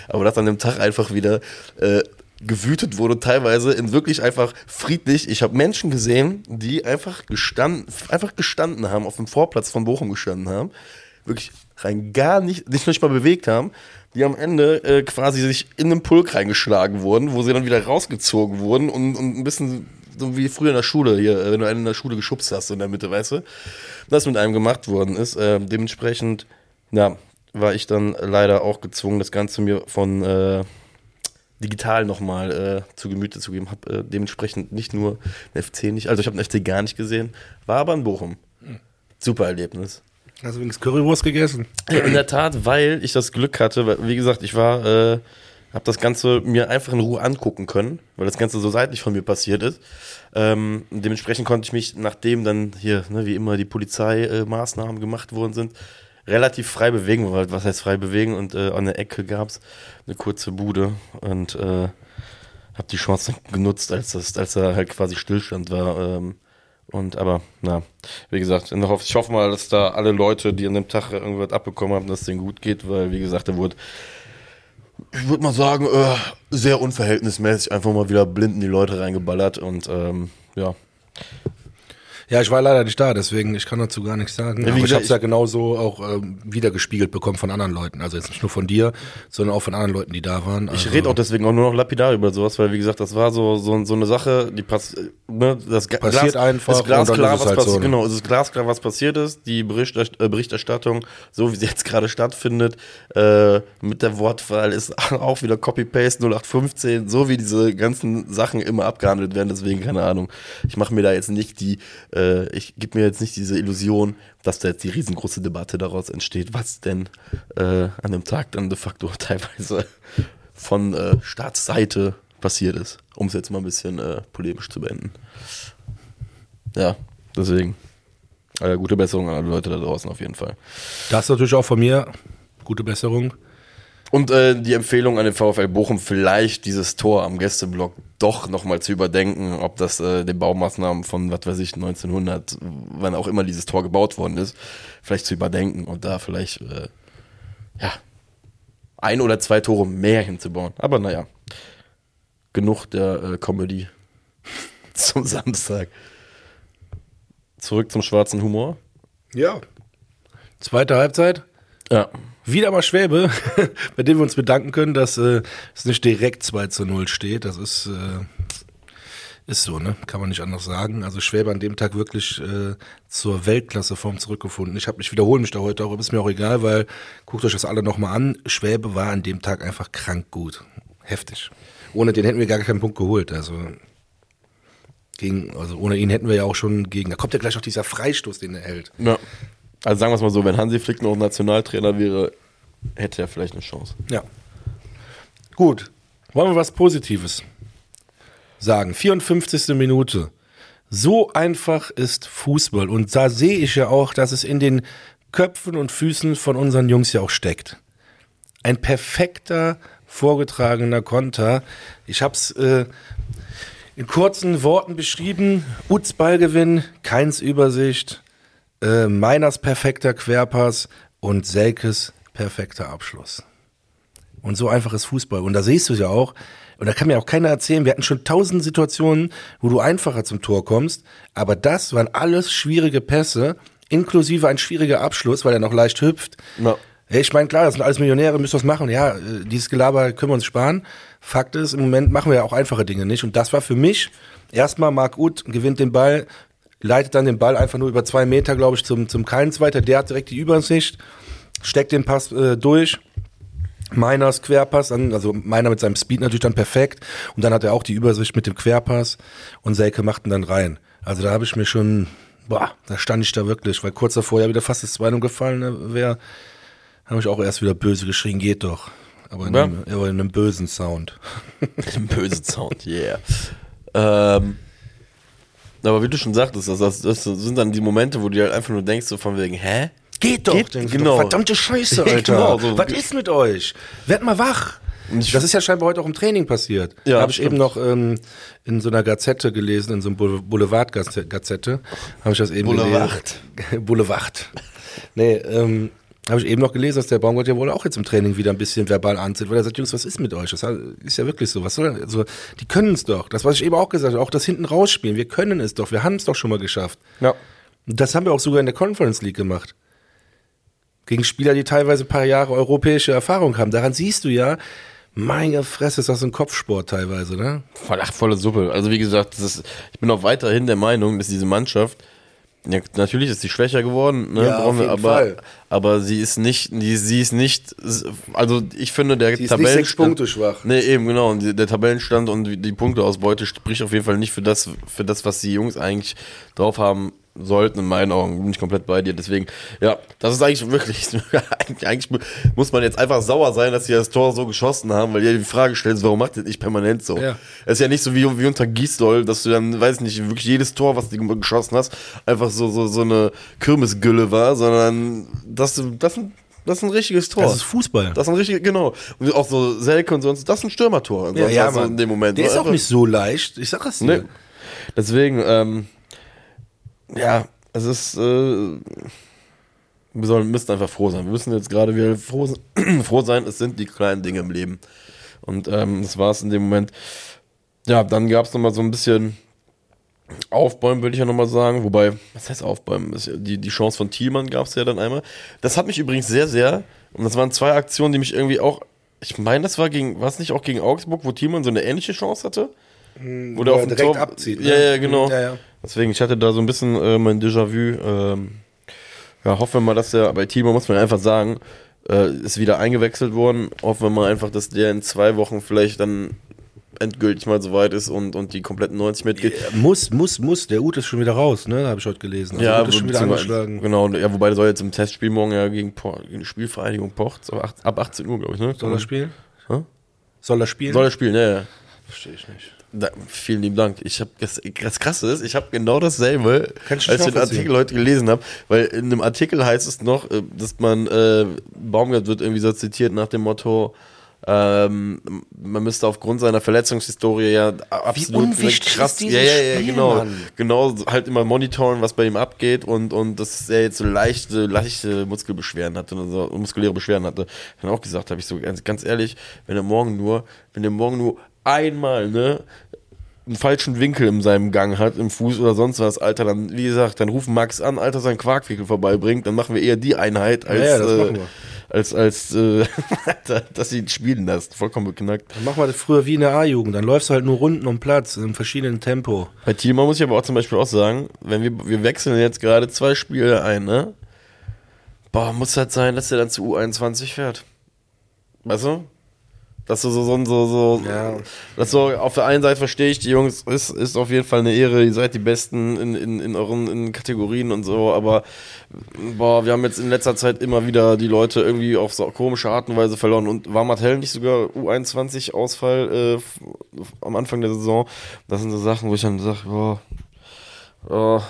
Speaker 2: Aber dass an dem Tag einfach wieder äh, gewütet wurde, teilweise in wirklich einfach friedlich. Ich habe Menschen gesehen, die einfach gestanden, einfach gestanden haben, auf dem Vorplatz von Bochum gestanden haben, wirklich rein gar nicht, nicht nicht mal bewegt haben, die am Ende äh, quasi sich in den Pulk reingeschlagen wurden, wo sie dann wieder rausgezogen wurden und, und ein bisschen so wie früher in der Schule hier, äh, wenn du einen in der Schule geschubst hast in der Mitte, weißt du, das mit einem gemacht worden ist. Äh, dementsprechend, ja, war ich dann leider auch gezwungen, das Ganze mir von äh, digital nochmal äh, zu Gemüte zu geben. Habe äh, dementsprechend nicht nur den FC nicht, also ich habe den FC gar nicht gesehen, war aber in Bochum. Super Erlebnis.
Speaker 1: Hast du wenigstens Currywurst gegessen?
Speaker 2: Ja, in der Tat, weil ich das Glück hatte, weil, wie gesagt, ich war, äh, habe das Ganze mir einfach in Ruhe angucken können, weil das Ganze so seitlich von mir passiert ist. Ähm, dementsprechend konnte ich mich, nachdem dann hier, ne, wie immer, die Polizeimaßnahmen gemacht worden sind, relativ frei bewegen. Weil, Was heißt frei bewegen? Und äh, an der Ecke gab es eine kurze Bude und äh, habe die Chance genutzt, als das, als da halt quasi Stillstand war. Ähm, und aber, na, wie gesagt, ich hoffe, mal, dass da alle Leute, die an dem Tag irgendwas abbekommen haben, dass es denen gut geht, weil, wie gesagt, da wurde, ich würde mal sagen, äh, sehr unverhältnismäßig einfach mal wieder blind in die Leute reingeballert und ähm, ja.
Speaker 1: Ja, ich war leider nicht da, deswegen ich kann dazu gar nichts sagen.
Speaker 2: Ja,
Speaker 1: Aber ich habe es ja genauso auch ähm, wiedergespiegelt bekommen von anderen Leuten. Also jetzt nicht nur von dir, sondern auch von anderen Leuten, die da waren.
Speaker 2: Ich
Speaker 1: also,
Speaker 2: rede auch deswegen auch nur noch lapidar über sowas, weil wie gesagt, das war so so, so eine Sache, die pass ne, das
Speaker 1: Passiert einfach
Speaker 2: ist glasklar,
Speaker 1: ist es
Speaker 2: was
Speaker 1: halt
Speaker 2: passiert.
Speaker 1: so, ne?
Speaker 2: Genau, es ist glasklar, was passiert ist. Die äh, Berichterstattung, so wie sie jetzt gerade stattfindet, äh, mit der Wortwahl ist auch wieder Copy-Paste 0815, so wie diese ganzen Sachen immer abgehandelt werden. Deswegen keine Ahnung. Ich mache mir da jetzt nicht die, äh, ich gebe mir jetzt nicht diese Illusion, dass da jetzt die riesengroße Debatte daraus entsteht, was denn äh, an dem Tag dann de facto teilweise von äh, Staatsseite passiert ist, um es jetzt mal ein bisschen äh, polemisch zu beenden. Ja, deswegen. Äh, gute Besserung an alle Leute da draußen auf jeden Fall.
Speaker 1: Das natürlich auch von mir. Gute Besserung.
Speaker 2: Und äh, die Empfehlung an den VfL Bochum, vielleicht dieses Tor am Gästeblock doch nochmal zu überdenken, ob das äh, den Baumaßnahmen von, was weiß ich, 1900, wann auch immer dieses Tor gebaut worden ist, vielleicht zu überdenken und da vielleicht, äh, ja, ein oder zwei Tore mehr hinzubauen. Aber naja, genug der äh, Comedy zum Samstag. Zurück zum schwarzen Humor.
Speaker 1: Ja. Zweite Halbzeit.
Speaker 2: Ja.
Speaker 1: Wieder mal Schwäbe, bei dem wir uns bedanken können, dass äh, es nicht direkt 2 zu 0 steht. Das ist, äh, ist so, ne? Kann man nicht anders sagen. Also Schwäbe an dem Tag wirklich äh, zur Weltklasseform zurückgefunden. Ich, hab, ich wiederhole mich da heute auch, aber ist mir auch egal, weil guckt euch das alle nochmal an. Schwäbe war an dem Tag einfach krank gut. Heftig. Ohne den hätten wir gar keinen Punkt geholt. Also gegen, also ohne ihn hätten wir ja auch schon gegen. Da kommt ja gleich noch dieser Freistoß, den er hält.
Speaker 2: Ja. Also sagen wir es mal so, wenn Hansi Flick noch Nationaltrainer wäre, hätte er vielleicht eine Chance.
Speaker 1: Ja. Gut. Wollen wir was Positives sagen? 54. Minute. So einfach ist Fußball. Und da sehe ich ja auch, dass es in den Köpfen und Füßen von unseren Jungs ja auch steckt. Ein perfekter, vorgetragener Konter. Ich habe es äh, in kurzen Worten beschrieben. Uts Ballgewinn, Keins Übersicht, äh, Meiners perfekter Querpass und Selkes perfekter Abschluss. Und so einfach ist Fußball. Und da siehst du ja auch, und da kann mir auch keiner erzählen, wir hatten schon tausend Situationen, wo du einfacher zum Tor kommst, aber das waren alles schwierige Pässe, inklusive ein schwieriger Abschluss, weil er noch leicht hüpft. Hey, ich meine, klar, das sind alles Millionäre, müssen was machen. Ja, äh, dieses Gelaber können wir uns sparen. Fakt ist, im Moment machen wir ja auch einfache Dinge nicht. Und das war für mich erstmal Marc Uth gewinnt den Ball, leitet dann den Ball einfach nur über zwei Meter, glaube ich, zum, zum Keins weiter. Der hat direkt die Übersicht, steckt den Pass äh, durch. Meiners Querpass, dann, also meiner mit seinem Speed natürlich dann perfekt. Und dann hat er auch die Übersicht mit dem Querpass und Selke macht ihn dann rein. Also da habe ich mir schon, boah, da stand ich da wirklich, weil kurz davor ja wieder fast das 2 gefallen ne, wäre, habe ich auch erst wieder böse geschrien, geht doch. Aber in,
Speaker 2: Ja.
Speaker 1: einem, aber in einem bösen Sound.
Speaker 2: Ein böse Sound, yeah. Ähm, aber wie du schon sagtest, das, das, das sind dann die Momente, wo du halt einfach nur denkst, so von wegen, hä?
Speaker 1: Geht doch,
Speaker 2: Geht, genau.
Speaker 1: doch. Verdammte Scheiße, Alter.
Speaker 2: Genau, so.
Speaker 1: Was ist mit euch? Werd mal wach. Das ist ja scheinbar heute auch im Training passiert.
Speaker 2: Ja,
Speaker 1: habe ich
Speaker 2: stimmt.
Speaker 1: eben noch ähm, in so einer Gazette gelesen, in so einem Boule- Boulevard-Gazette, habe ich das eben
Speaker 2: Boulevard.
Speaker 1: gelesen. Boulevard. Nee, ähm, habe ich eben noch gelesen, dass der Baumgart ja wohl auch jetzt im Training wieder ein bisschen verbal anzieht, weil er sagt, Jungs, was ist mit euch? Das ist ja wirklich so. Was soll, also, die können es doch. Das, was ich eben auch gesagt habe, auch das hinten rausspielen. Wir können es doch. Wir haben es doch schon mal geschafft.
Speaker 2: Ja.
Speaker 1: Das haben wir auch sogar in der Conference League gemacht. gegen Spieler, die teilweise ein paar Jahre europäische Erfahrung haben. Daran siehst du ja, meine Fresse, ist das ein Kopfsport teilweise, ne?
Speaker 2: Voll, ach, volle Suppe. Also wie gesagt, das ist, ich bin auch weiterhin der Meinung, dass diese Mannschaft, ja, natürlich ist sie schwächer geworden, ne?
Speaker 1: Ja, jeden
Speaker 2: aber,
Speaker 1: Fall.
Speaker 2: aber sie ist nicht, die, sie ist nicht, also ich finde der
Speaker 1: Sie ist nicht sechs Punkte schwach.
Speaker 2: Nee, eben, genau. Und der Tabellenstand und die, die Punkteausbeute spricht auf jeden Fall nicht für das, für das, was die Jungs eigentlich drauf haben sollten, in meinen Augen. Bin ich komplett bei dir. Deswegen, ja, das ist eigentlich wirklich, eigentlich, muss man jetzt einfach sauer sein, dass sie das Tor so geschossen haben, weil ihr die Frage stellt, warum macht ihr das nicht permanent so?
Speaker 1: Ja.
Speaker 2: Es ist ja nicht so wie, wie unter Gisdol, dass du dann, weiß nicht, wirklich jedes Tor, was du geschossen hast, einfach so, so, so eine Kirmesgülle war, sondern das, das, das ist ein richtiges Tor.
Speaker 1: Das ist Fußball.
Speaker 2: Das ist ein richtiges, genau. Und auch so Selke und sonst, das ist ein Stürmertor.
Speaker 1: Ja, ja,
Speaker 2: was so
Speaker 1: Mann.
Speaker 2: in dem Moment.
Speaker 1: Der ist auch
Speaker 2: Einfach-
Speaker 1: nicht so leicht. Ich sag das dir.
Speaker 2: Ne? Deswegen, ähm, ja, es ist, äh, wir sollen, müssen einfach froh sein. Wir müssen jetzt gerade wieder froh, froh sein, es sind die kleinen Dinge im Leben. Und ähm, das war es in dem Moment. Ja, dann gab es nochmal so ein bisschen Aufbäumen, würde ich ja nochmal sagen. Wobei, was heißt Aufbäumen? Die, die Chance von Thielmann gab es ja dann einmal. Das hat mich übrigens sehr, sehr, und das waren zwei Aktionen, die mich irgendwie auch, ich meine, das war gegen, war es nicht auch gegen Augsburg, wo Thielmann so eine ähnliche Chance hatte? Wo der
Speaker 1: er
Speaker 2: auf
Speaker 1: direkt
Speaker 2: Tor,
Speaker 1: abzieht, ne?
Speaker 2: Ja, ja, genau.
Speaker 1: Ja, ja.
Speaker 2: Deswegen, ich hatte da so ein bisschen äh, mein Déjà-vu. Ähm, ja, hoffen wir mal, dass der, bei Timo muss man einfach sagen, äh, ist wieder eingewechselt worden. Hoffen wir mal einfach, dass der in zwei Wochen vielleicht dann endgültig mal so weit ist und, und die kompletten 90 mitgeht.
Speaker 1: Muss, muss, muss. Der Ut ist schon wieder raus, ne? Habe ich heute gelesen. Also Ut ist schon wieder angeschlagen.
Speaker 2: Genau, ja, wobei der soll jetzt im Testspiel morgen ja gegen, Por gegen die Spielvereinigung Pocht, ab 18 Uhr, glaube ich, ne?
Speaker 1: Soll er spielen?
Speaker 2: Hä?
Speaker 1: Soll er spielen?
Speaker 2: Soll er spielen, ja, ja.
Speaker 1: Verstehe ich nicht.
Speaker 2: Da, vielen lieben Dank. Ich habe das, das Krasse ist, ich habe genau dasselbe, als ich den Artikel heute gelesen habe, weil in dem Artikel heißt es noch, äh, dass man äh, Baumgart wird irgendwie so zitiert nach dem Motto, ähm, man müsste aufgrund seiner Verletzungshistorie ja absolut
Speaker 1: unwichtig
Speaker 2: krass, ja, ja, ja,
Speaker 1: Spiel,
Speaker 2: genau,
Speaker 1: Mann.
Speaker 2: genau, halt immer monitoren, was bei ihm abgeht und und dass er jetzt so leichte, leichte Muskelbeschwerden hatte, und so, muskuläre Beschwerden hatte. Dann auch gesagt, habe ich so ganz, ganz ehrlich, wenn er morgen nur, wenn er morgen nur einmal ne einen falschen Winkel in seinem Gang hat, im Fuß oder sonst was, Alter, dann, wie gesagt, dann rufen Max an, Alter, seinen Quarkwickel vorbeibringt, dann machen wir eher die Einheit, als,
Speaker 1: ja, das
Speaker 2: äh,
Speaker 1: machen wir.
Speaker 2: als, als äh, dass sie ihn spielen lassen. Vollkommen beknackt.
Speaker 1: Dann mach mal das früher wie in der A-Jugend. Dann läufst du halt nur Runden um Platz in einem verschiedenen Tempo.
Speaker 2: Bei Thielmann muss ich aber auch zum Beispiel auch sagen, wenn wir, wir wechseln jetzt gerade zwei Spiele ein, ne? Boah, muss halt sein, dass er dann zu U21 fährt. Weißt du? Dass du so, so, so, so,
Speaker 1: Ja.
Speaker 2: dass so, auf der einen Seite verstehe ich, die Jungs, ist, ist auf jeden Fall eine Ehre, ihr seid die Besten in, in, in euren in Kategorien und so, aber boah, wir haben jetzt in letzter Zeit immer wieder die Leute irgendwie auf so komische Art und Weise verloren und war Matt Hell nicht sogar U21-Ausfall äh, am Anfang der Saison? Das sind so Sachen, wo ich dann sage, boah, oh,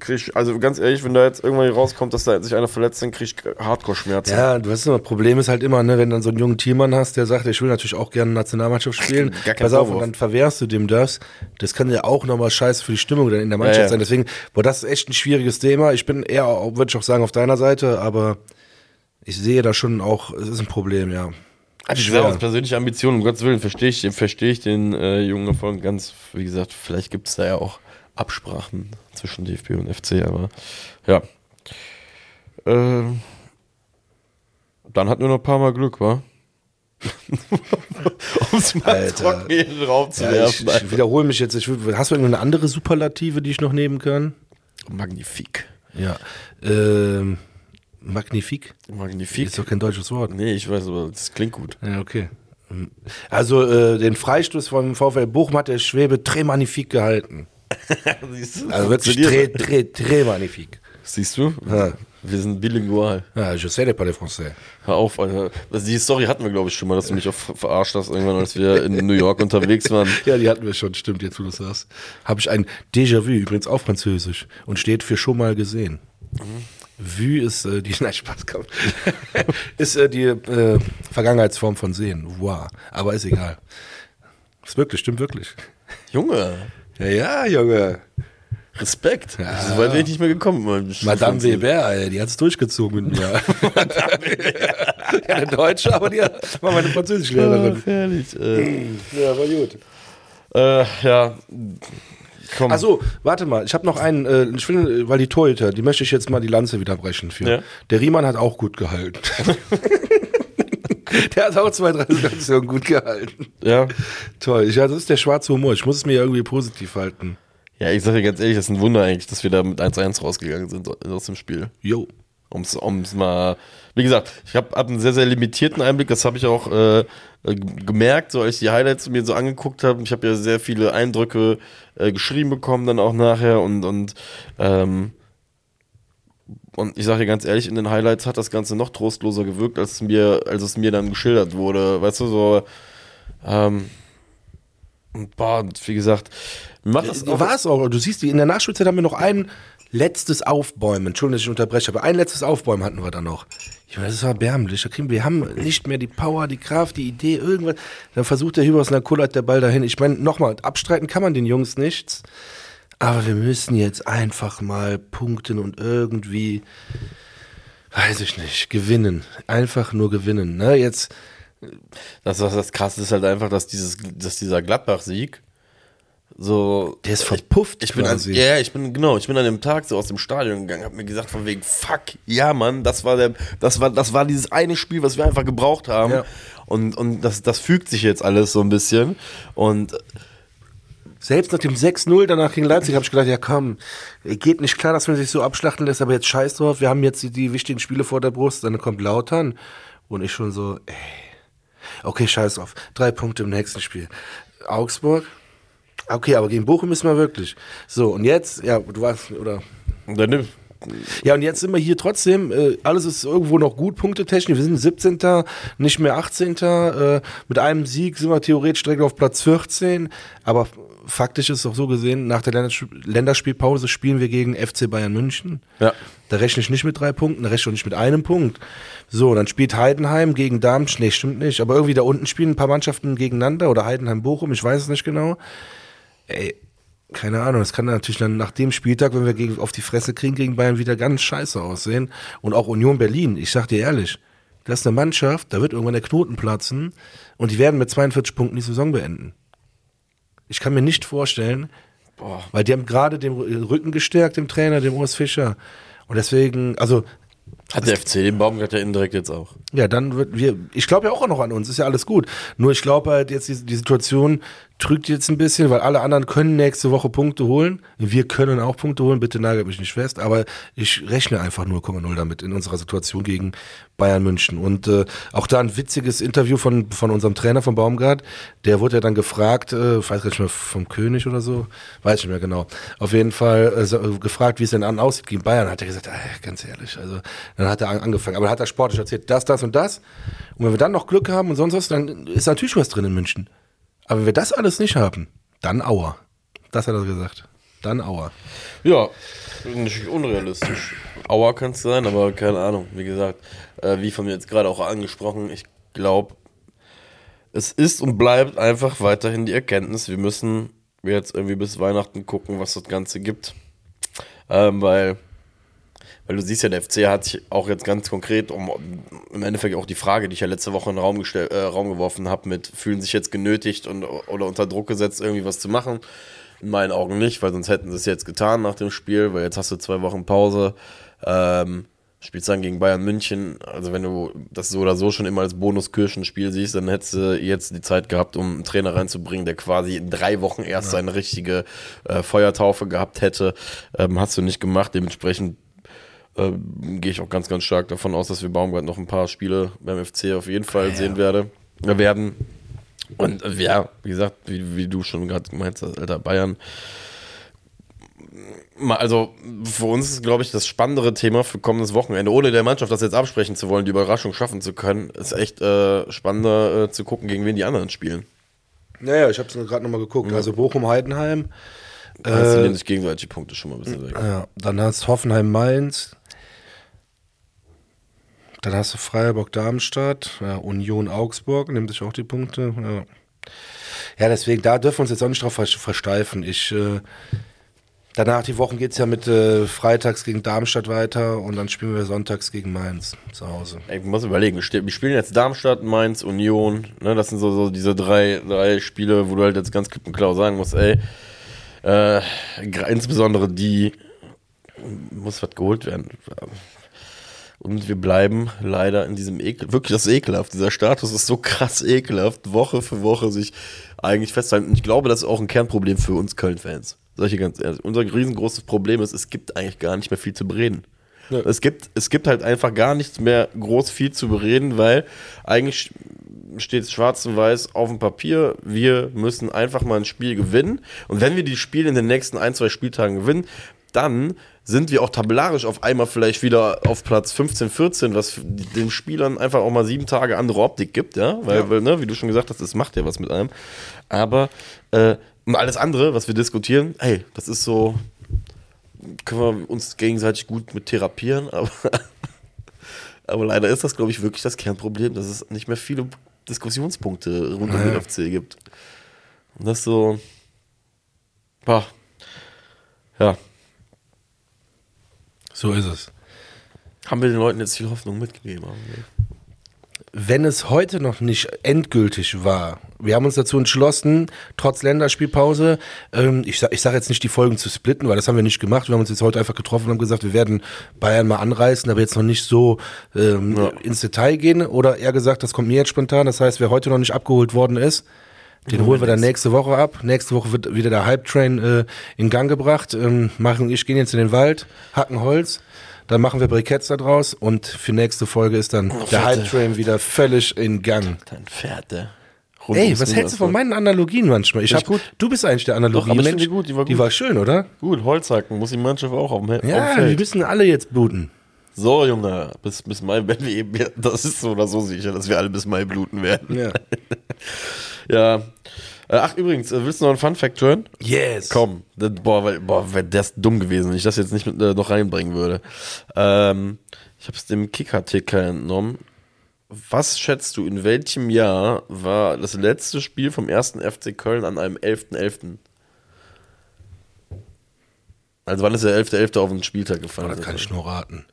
Speaker 2: krieg ich, also ganz ehrlich, wenn da jetzt irgendwann rauskommt, dass da sich einer verletzt, dann krieg ich Hardcore-Schmerzen.
Speaker 1: Ja, du weißt immer, Problem ist halt immer, ne, wenn dann so einen jungen Teammann hast, der sagt, ich will natürlich auch gerne Nationalmannschaft spielen.
Speaker 2: Gar
Speaker 1: Pass auf, und dann verwehrst du dem das. Das kann ja auch nochmal scheiße für die Stimmung dann in der Mannschaft
Speaker 2: Ja, ja.
Speaker 1: sein. Deswegen, boah, das ist echt ein schwieriges Thema. Ich bin eher, würde ich auch sagen, auf deiner Seite, aber ich sehe da schon auch, es ist ein Problem, ja.
Speaker 2: Also
Speaker 1: Schwer.
Speaker 2: schwer. aus persönlicher Ambition, um Gottes Willen, verstehe ich, verstehe ich den äh, jungen Erfolg ganz, wie gesagt, vielleicht gibt es da ja auch Absprachen zwischen DFB und FC, aber ja. Ähm, dann hatten wir noch ein paar Mal Glück, wa? um es mal
Speaker 1: Alter.
Speaker 2: trocken in den Raum zu
Speaker 1: ja ich,
Speaker 2: werfen.
Speaker 1: ich wiederhole mich jetzt. Ich, hast du irgendeine andere Superlative, die ich noch nehmen kann?
Speaker 2: Magnifik.
Speaker 1: Ja. Ähm, Magnifik?
Speaker 2: Magnifik?
Speaker 1: Ist doch kein deutsches Wort.
Speaker 2: Nee, ich weiß, aber das klingt gut.
Speaker 1: Ja, okay. Also äh, den Freistoß vom VfL Bochum hat der Schwebe très magnifique gehalten.
Speaker 2: Siehst du?
Speaker 1: Also wirklich très, très, très magnifique.
Speaker 2: Siehst du?
Speaker 1: Ja.
Speaker 2: Wir sind bilingual.
Speaker 1: Ja, je sais pas le français.
Speaker 2: Hör auf, Alter. Also die Story hatten wir, glaube ich, schon mal, dass du mich auf, verarscht hast, irgendwann, als wir in New York unterwegs waren.
Speaker 1: Ja, die hatten wir schon, stimmt, jetzt wo du sagst. Habe ich ein Déjà-vu, übrigens auch französisch, und steht für schon mal gesehen. Vu ist äh, die, nein, Spaß, komm. ist äh, die äh, Vergangenheitsform von sehen. Wow. Aber ist egal. Ist wirklich, stimmt wirklich.
Speaker 2: Junge,
Speaker 1: Ja, ja, Junge.
Speaker 2: Respekt.
Speaker 1: Ja.
Speaker 2: So weit bin ich nicht mehr gekommen.
Speaker 1: Madame Weber, die hat's durchgezogen mit mir. ja, eine Deutsche, aber die war meine Französischlehrerin.
Speaker 2: herrlich. Äh,
Speaker 1: Ja, war gut.
Speaker 2: äh, ja, komm.
Speaker 1: Also, warte mal, ich habe noch einen, äh, ich finde, weil die Torhüter, die möchte ich jetzt mal die Lanze wieder brechen für.
Speaker 2: Ja.
Speaker 1: Der Riemann hat auch gut gehalten. der hat auch zwei, drei Situationen gut gehalten.
Speaker 2: ja.
Speaker 1: Toll. Ich, ja, das ist der schwarze Humor. Ich muss es mir ja irgendwie positiv halten.
Speaker 2: Ja, ich sag dir ganz ehrlich, das ist ein Wunder eigentlich, dass wir da mit 1-1 rausgegangen sind aus dem Spiel.
Speaker 1: Jo.
Speaker 2: Um's, um's mal, wie gesagt, ich habe hab einen sehr, sehr limitierten Einblick, das habe ich auch äh, äh, gemerkt, so als ich die Highlights mir so angeguckt habe. Ich habe ja sehr viele Eindrücke äh, geschrieben bekommen dann auch nachher und, und, ähm, und ich sage dir ganz ehrlich, in den Highlights hat das Ganze noch trostloser gewirkt, als es mir, als es mir dann geschildert wurde. Weißt du, so, ähm, und boah, wie gesagt, macht das
Speaker 1: War es auch. Du siehst, in der Nachspielzeit haben wir noch ein letztes Aufbäumen. Entschuldigung, dass ich unterbreche, aber ein letztes Aufbäumen hatten wir dann noch. Ich meine, das ist erbärmlich. Wir haben nicht mehr die Power, die Kraft, die Idee, irgendwas. Dann versucht der Hübers und dann kullert der Ball dahin. Ich meine, nochmal, abstreiten kann man den Jungs nichts. Aber wir müssen jetzt einfach mal punkten und irgendwie, weiß ich nicht, gewinnen. Einfach nur gewinnen. Ne? Jetzt,
Speaker 2: Das, was das krasse ist halt einfach, dass dieses, dass dieser Gladbach-Sieg so.
Speaker 1: der ist verpufft
Speaker 2: Ich bin, an, ja, ich bin, genau, ich bin an dem Tag so aus dem Stadion gegangen, hab mir gesagt, von wegen, fuck, ja, Mann, das war der, das war, das war dieses eine Spiel, was wir einfach gebraucht haben.
Speaker 1: Ja.
Speaker 2: Und, und das, das fügt sich jetzt alles so ein bisschen. Und
Speaker 1: Selbst nach dem 6-0 danach gegen Leipzig habe ich gedacht, ja komm, geht nicht klar, dass man sich so abschlachten lässt, aber jetzt scheiß drauf, wir haben jetzt die, die wichtigen Spiele vor der Brust, dann kommt Lautern und ich schon so, ey, okay, scheiß drauf, drei Punkte im nächsten Spiel. Augsburg, okay, aber gegen Bochum müssen wir wirklich. So, und jetzt, ja, du warst, oder
Speaker 2: dann,
Speaker 1: ja, und jetzt sind wir hier trotzdem, äh, alles ist irgendwo noch gut, punktetechnisch. Wir sind 17., nicht mehr 18. Äh, mit einem Sieg sind wir theoretisch direkt auf Platz 14. Aber faktisch ist es auch so gesehen, nach der Länderspiel Länderspielpause spielen wir gegen FC Bayern München.
Speaker 2: ja.
Speaker 1: Da rechne ich nicht mit drei Punkten, da rechne ich auch nicht mit einem Punkt. So, dann spielt Heidenheim gegen Darmstadt. Nee, stimmt nicht. Aber irgendwie da unten spielen ein paar Mannschaften gegeneinander oder Heidenheim-Bochum, ich weiß es nicht genau. Ey, keine Ahnung, das kann natürlich dann nach dem Spieltag, wenn wir gegen, auf die Fresse kriegen gegen Bayern, wieder ganz scheiße aussehen. Und auch Union Berlin, ich sag dir ehrlich, das ist eine Mannschaft, da wird irgendwann der Knoten platzen und die werden mit 42 Punkten die Saison beenden. Ich kann mir nicht vorstellen,
Speaker 2: Boah.
Speaker 1: weil die haben gerade den Rücken gestärkt, dem Trainer, dem Urs Fischer. Und deswegen, also
Speaker 2: Hat der FC den Baumgart ja indirekt jetzt auch.
Speaker 1: ja, dann wird wir, ich glaube ja auch noch an uns, ist ja alles gut. Nur ich glaube halt jetzt, die, die Situation trügt jetzt ein bisschen, weil alle anderen können nächste Woche Punkte holen. Wir können auch Punkte holen, bitte nagelt mich nicht fest, aber ich rechne einfach 0,0 damit in unserer Situation gegen Bayern München. Und äh, auch da ein witziges Interview von, von unserem Trainer von Baumgart, der wurde ja dann gefragt, äh, weiß gar nicht mehr, vom König oder so, weiß nicht mehr genau. Auf jeden Fall äh, gefragt, wie es denn an aussieht gegen Bayern, hat er gesagt, äh, ganz ehrlich, also dann hat er an, angefangen, aber dann hat er sportlich erzählt, das, das und das. Und wenn wir dann noch Glück haben und sonst was, dann ist natürlich was drin in München. Aber wenn wir das alles nicht haben, dann Aua. Das hat er gesagt. Dann Aua.
Speaker 2: Ja, natürlich unrealistisch. Aua kann es sein, aber keine Ahnung. Wie gesagt, äh, wie von mir jetzt gerade auch angesprochen, ich glaube, es ist und bleibt einfach weiterhin die Erkenntnis, wir müssen jetzt irgendwie bis Weihnachten gucken, was das Ganze gibt. Ähm, weil, weil du siehst ja, der FC hat sich auch jetzt ganz konkret, um im Endeffekt auch die Frage, die ich ja letzte Woche in den Raum, gestell, äh, Raum geworfen habe, mit fühlen sich jetzt genötigt und, oder unter Druck gesetzt, irgendwie was zu machen. In meinen Augen nicht, weil sonst hätten sie es jetzt getan nach dem Spiel, weil jetzt hast du zwei Wochen Pause. Ähm, spielst dann gegen Bayern München. Also wenn du das so oder so schon immer als Bonus-Kirchenspiel siehst, dann hättest du jetzt die Zeit gehabt, um einen Trainer reinzubringen, der quasi in drei Wochen erst seine richtige äh, Feuertaufe gehabt hätte. Ähm, hast du nicht gemacht. Dementsprechend äh, gehe ich auch ganz, ganz stark davon aus, dass wir Baumgart noch ein paar Spiele beim FC auf jeden Fall sehen werde, äh, werden. Und äh, ja, wie gesagt, wie, wie du schon gerade gemeint hast, Alter, Bayern. Also für uns ist, glaube ich, das spannendere Thema für kommendes Wochenende, ohne der Mannschaft das jetzt absprechen zu wollen, die Überraschung schaffen zu können, ist echt äh, spannender äh, zu gucken, gegen wen die anderen spielen.
Speaker 1: Naja, ich habe es gerade nochmal geguckt. Also Bochum, Heidenheim.
Speaker 2: Äh, sie nehmen sich gegenseitig die Punkte schon mal ein bisschen weg.
Speaker 1: Ja, dann hast du Hoffenheim, Mainz. Dann hast du Freiburg, Darmstadt. Ja, Union, Augsburg. Nimmt sich auch die Punkte. Ja. ja, deswegen, da dürfen wir uns jetzt auch nicht drauf ver- versteifen. Ich. Äh, Danach die Wochen geht es ja mit äh, Freitags gegen Darmstadt weiter und dann spielen wir sonntags gegen Mainz zu Hause.
Speaker 2: Ich muss überlegen, wir spielen jetzt Darmstadt, Mainz, Union. Ne, das sind so, so diese drei, drei Spiele, wo du halt jetzt ganz klipp und klar sagen musst, ey, Äh, insbesondere die muss was geholt werden. Und wir bleiben leider in diesem Ekel, wirklich das ekelhaft. Dieser Status ist so krass ekelhaft, Woche für Woche sich eigentlich festhalten. Und ich glaube, das ist auch ein Kernproblem für uns Köln-Fans. Solche ganz ehrlich. Unser riesengroßes Problem ist, es gibt eigentlich gar nicht mehr viel zu bereden. Ja. Es, gibt, es gibt halt einfach gar nichts mehr groß viel zu bereden, weil eigentlich steht es schwarz und weiß auf dem Papier, wir müssen einfach mal ein Spiel gewinnen. Und wenn wir die Spiele in den nächsten ein, zwei Spieltagen gewinnen, dann sind wir auch tabellarisch auf einmal vielleicht wieder auf Platz 15, 14, was den Spielern einfach auch mal sieben Tage andere Optik gibt, ja, weil, ja. weil ne, wie du schon gesagt hast, das macht ja was mit einem. Aber äh, alles andere, was wir diskutieren, hey, das ist so, können wir uns gegenseitig gut mit therapieren, aber, aber leider ist das, glaube ich, wirklich das Kernproblem, dass es nicht mehr viele Diskussionspunkte rund um den FC gibt. Und das so, boah, ja,
Speaker 1: so ist es.
Speaker 2: Haben wir den Leuten jetzt viel Hoffnung mitgegeben?
Speaker 1: Wenn es heute noch nicht endgültig war, wir haben uns dazu entschlossen, trotz Länderspielpause, ähm, ich, ich sage jetzt nicht die Folgen zu splitten, weil das haben wir nicht gemacht. Wir haben uns jetzt heute einfach getroffen und haben gesagt, wir werden Bayern mal anreißen, aber jetzt noch nicht so ähm, ja. ins Detail gehen. Oder eher gesagt, das kommt mir jetzt spontan. Das heißt, wer heute noch nicht abgeholt worden ist, den holen wir dann nächste Woche ab. Nächste Woche wird wieder der Hype-Train äh, in Gang gebracht. Ähm, machen ich gehen jetzt in den Wald, hacken Holz. Dann machen wir Briketts da draus und für nächste Folge ist dann oh, der Hype-Train wieder völlig in Gang.
Speaker 2: Dann fährt der.
Speaker 1: Ey, was hältst du von meinen Analogien manchmal? Ich hab, gut. Du bist eigentlich der Analogien-Mensch. Die,
Speaker 2: gut, die, war
Speaker 1: gut. die war schön, oder?
Speaker 2: Gut, Holzhacken muss die Mannschaft auch auf dem
Speaker 1: Ja, wir müssen alle jetzt bluten.
Speaker 2: So, Junge, bis, bis Mai werden wir eben, das ist so oder so sicher, dass wir alle bis Mai bluten werden. Ja. ja. Äh, ach, übrigens, äh, willst du noch einen Fun-Fact hören?
Speaker 1: Yes.
Speaker 2: Komm, boah, weil, boah, wäre das dumm gewesen, wenn ich das jetzt nicht mit, äh, noch reinbringen würde. Ähm, ich habe es dem Kicker-Ticker entnommen. Was schätzt du, in welchem Jahr war das letzte Spiel vom ersten FC Köln an einem 11.11.? .11.? Also wann ist der 11.11. .11. auf den Spieltag gefallen? Oh,
Speaker 1: das kann ich nur raten.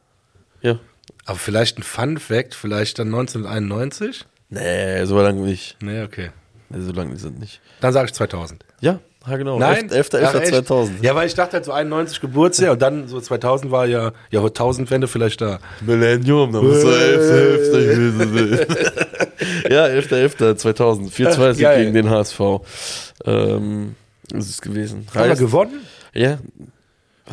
Speaker 2: Ja.
Speaker 1: Aber vielleicht ein Fun Fact, vielleicht dann 1991?
Speaker 2: Nee, so lange nicht.
Speaker 1: Nee, okay.
Speaker 2: Nee, so lange sind nicht.
Speaker 1: Dann sage ich 2000.
Speaker 2: Ja, ja genau.
Speaker 1: Nein?
Speaker 2: 11.11.2000. 11. 2000.
Speaker 1: Ja, weil ich dachte halt so 91 Geburtsjahr und dann so 2000 war ja Jahrtausendwende vielleicht da.
Speaker 2: Millennium, da muss so 11.11. ja, 11.11.2000. 4-2 Sieg gegen den HSV. Ähm, ist es gewesen.
Speaker 1: Haben wir gewonnen?
Speaker 2: Ja,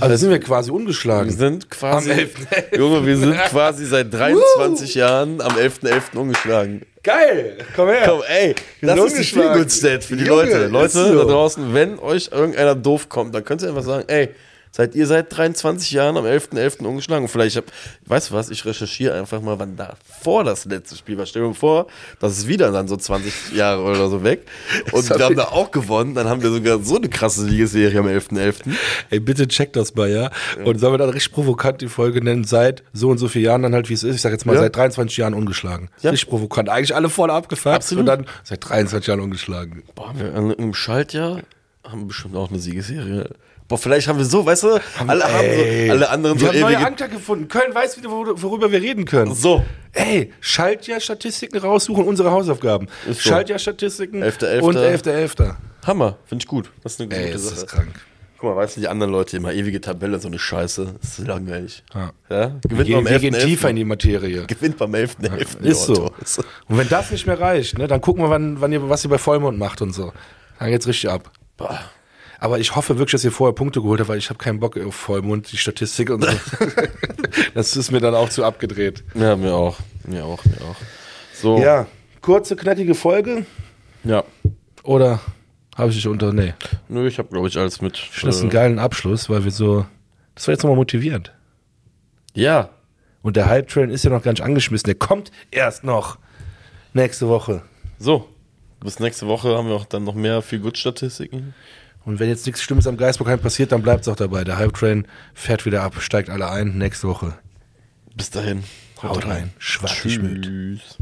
Speaker 1: also sind wir quasi ungeschlagen.
Speaker 2: Wir sind quasi, am 11. Junge, wir sind quasi seit 23 Jahren am 11.11. .11. ungeschlagen.
Speaker 1: Geil, komm her.
Speaker 2: Komm, ey, das ist die Spielgutstat für die Junge, Leute. Leute so. da draußen, wenn euch irgendeiner doof kommt, dann könnt ihr einfach sagen, ey, Seid ihr seit 23 Jahren am 11.11. .11. umgeschlagen? Und vielleicht, hab, weißt du was, ich recherchiere einfach mal, wann da vor das letzte Spiel war. Stell dir vor, das ist wieder dann so 20 Jahre oder so weg. Und wir haben da auch gewonnen. Dann haben wir sogar so eine krasse Siegesserie am 11.11. .11.
Speaker 1: Ey, bitte check das mal, ja? Und sollen wir dann richtig provokant die Folge nennen, seit so und so vielen Jahren dann halt, wie es ist. Ich sag jetzt mal, ja. seit 23 Jahren ungeschlagen. Ja. Richtig provokant. Eigentlich alle voll abgefuckt. Absolut. Und dann seit 23 Jahren ungeschlagen.
Speaker 2: Boah, wir, im Schaltjahr haben wir bestimmt auch eine Siegesserie. Boah, vielleicht haben wir so, weißt du, alle, haben so, alle anderen
Speaker 1: wir so haben neue Anker gefunden. Köln weiß wieder, worüber wir reden können.
Speaker 2: So.
Speaker 1: Ey, Schaltjahr-Statistiken raussuchen, unsere Hausaufgaben. So. Schaltjahr-Statistiken
Speaker 2: 11.
Speaker 1: und 11.11. .11.
Speaker 2: Hammer, finde ich gut. Das ist eine
Speaker 1: gute Ey, ist das krank.
Speaker 2: Guck mal, weißt du, die anderen Leute immer ewige Tabelle, so eine Scheiße. Das ist langweilig.
Speaker 1: Ja.
Speaker 2: ja?
Speaker 1: Gewinnt wir, beim wir gehen tiefer in die Materie.
Speaker 2: Gewinnt beim 11.11.
Speaker 1: Ja, ist so. Und wenn das nicht mehr reicht, ne, dann gucken wir, wann, wann ihr, was ihr bei Vollmond macht und so. Dann geht's richtig ab.
Speaker 2: Boah.
Speaker 1: Aber ich hoffe wirklich, dass ihr vorher Punkte geholt habt, weil ich habe keinen Bock auf Vollmond, die Statistik und so. das ist mir dann auch zu abgedreht.
Speaker 2: Ja, mir auch. Mir auch, mir auch.
Speaker 1: So. Ja, kurze, knackige Folge.
Speaker 2: Ja.
Speaker 1: Oder habe ich dich unter. Nee.
Speaker 2: Nö, ich habe, glaube ich, alles mit. Ich
Speaker 1: finde das einen äh, geilen Abschluss, weil wir so. Das war jetzt nochmal motivierend.
Speaker 2: Ja.
Speaker 1: Und der Hype-Train ist ja noch gar nicht angeschmissen. Der kommt erst noch nächste Woche.
Speaker 2: So. Bis nächste Woche haben wir auch dann noch mehr viel gut Statistiken.
Speaker 1: Und wenn jetzt nichts Schlimmes am Geisbockheim passiert, dann bleibt es auch dabei. Der Hype Train fährt wieder ab, steigt alle ein. Nächste Woche.
Speaker 2: Bis dahin.
Speaker 1: Haut, rein. rein. Schwarz Tschüss.